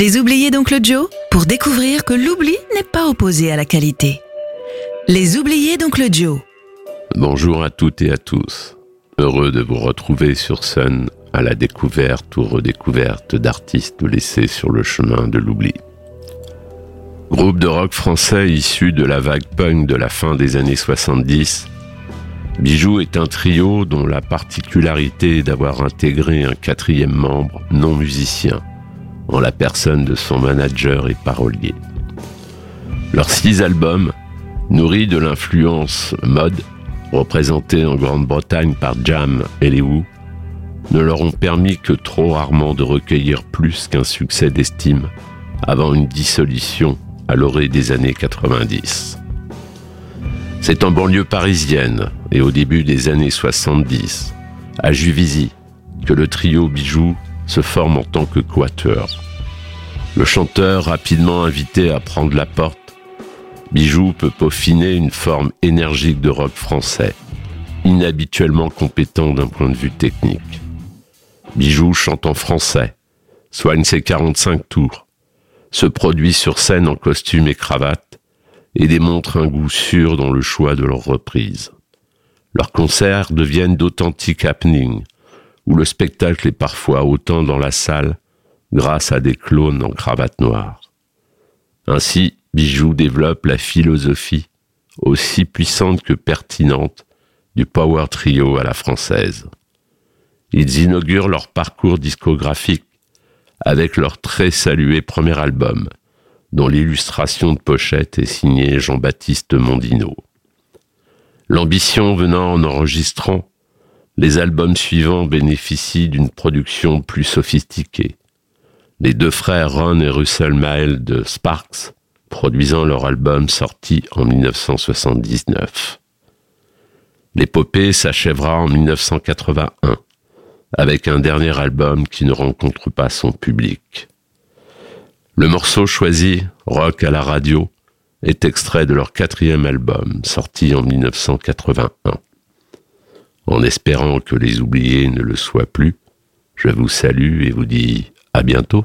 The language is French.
Les oubliés d'Oncle Joe pour découvrir que l'oubli n'est pas opposé à la qualité. Les oubliés d'Oncle Joe. Bonjour à toutes et à tous. Heureux de vous retrouver sur Sun à la découverte ou redécouverte d'artistes laissés sur le chemin de l'oubli. Groupe de rock français issu de la vague punk de la fin des années 70, Bijou est un trio dont la particularité est d'avoir intégré un quatrième membre non musicien, en la personne de son manager et parolier. Leurs six albums, nourris de l'influence mode, représentée en Grande-Bretagne par Jam et les Who, ne leur ont permis que trop rarement de recueillir plus qu'un succès d'estime avant une dissolution à l'orée des années 90. C'est en banlieue parisienne et au début des années 70, à Juvisy, que le trio Bijou se forme en tant que quatuor. Le chanteur, rapidement invité à prendre la porte, Bijou peut peaufiner une forme énergique de rock français, inhabituellement compétent d'un point de vue technique. Bijou chante en français, soigne ses 45 tours, se produit sur scène en costume et cravate, et démontre un goût sûr dans le choix de leurs reprises. Leurs concerts deviennent d'authentiques happenings, où le spectacle est parfois autant dans la salle grâce à des clones en cravate noire. Ainsi, Bijou développe la philosophie, aussi puissante que pertinente, du power trio à la française. Ils inaugurent leur parcours discographique avec leur très salué premier album, dont l'illustration de pochette est signée Jean-Baptiste Mondino. L'ambition venant en enregistrant les albums suivants bénéficient d'une production plus sophistiquée. Les deux frères Ron et Russell Mael de Sparks produisant leur album sorti en 1979. L'épopée s'achèvera en 1981 avec un dernier album qui ne rencontre pas son public. Le morceau choisi, Rock à la radio, est extrait de leur quatrième album sorti en 1981. En espérant que les oubliés ne le soient plus, je vous salue et vous dis à bientôt.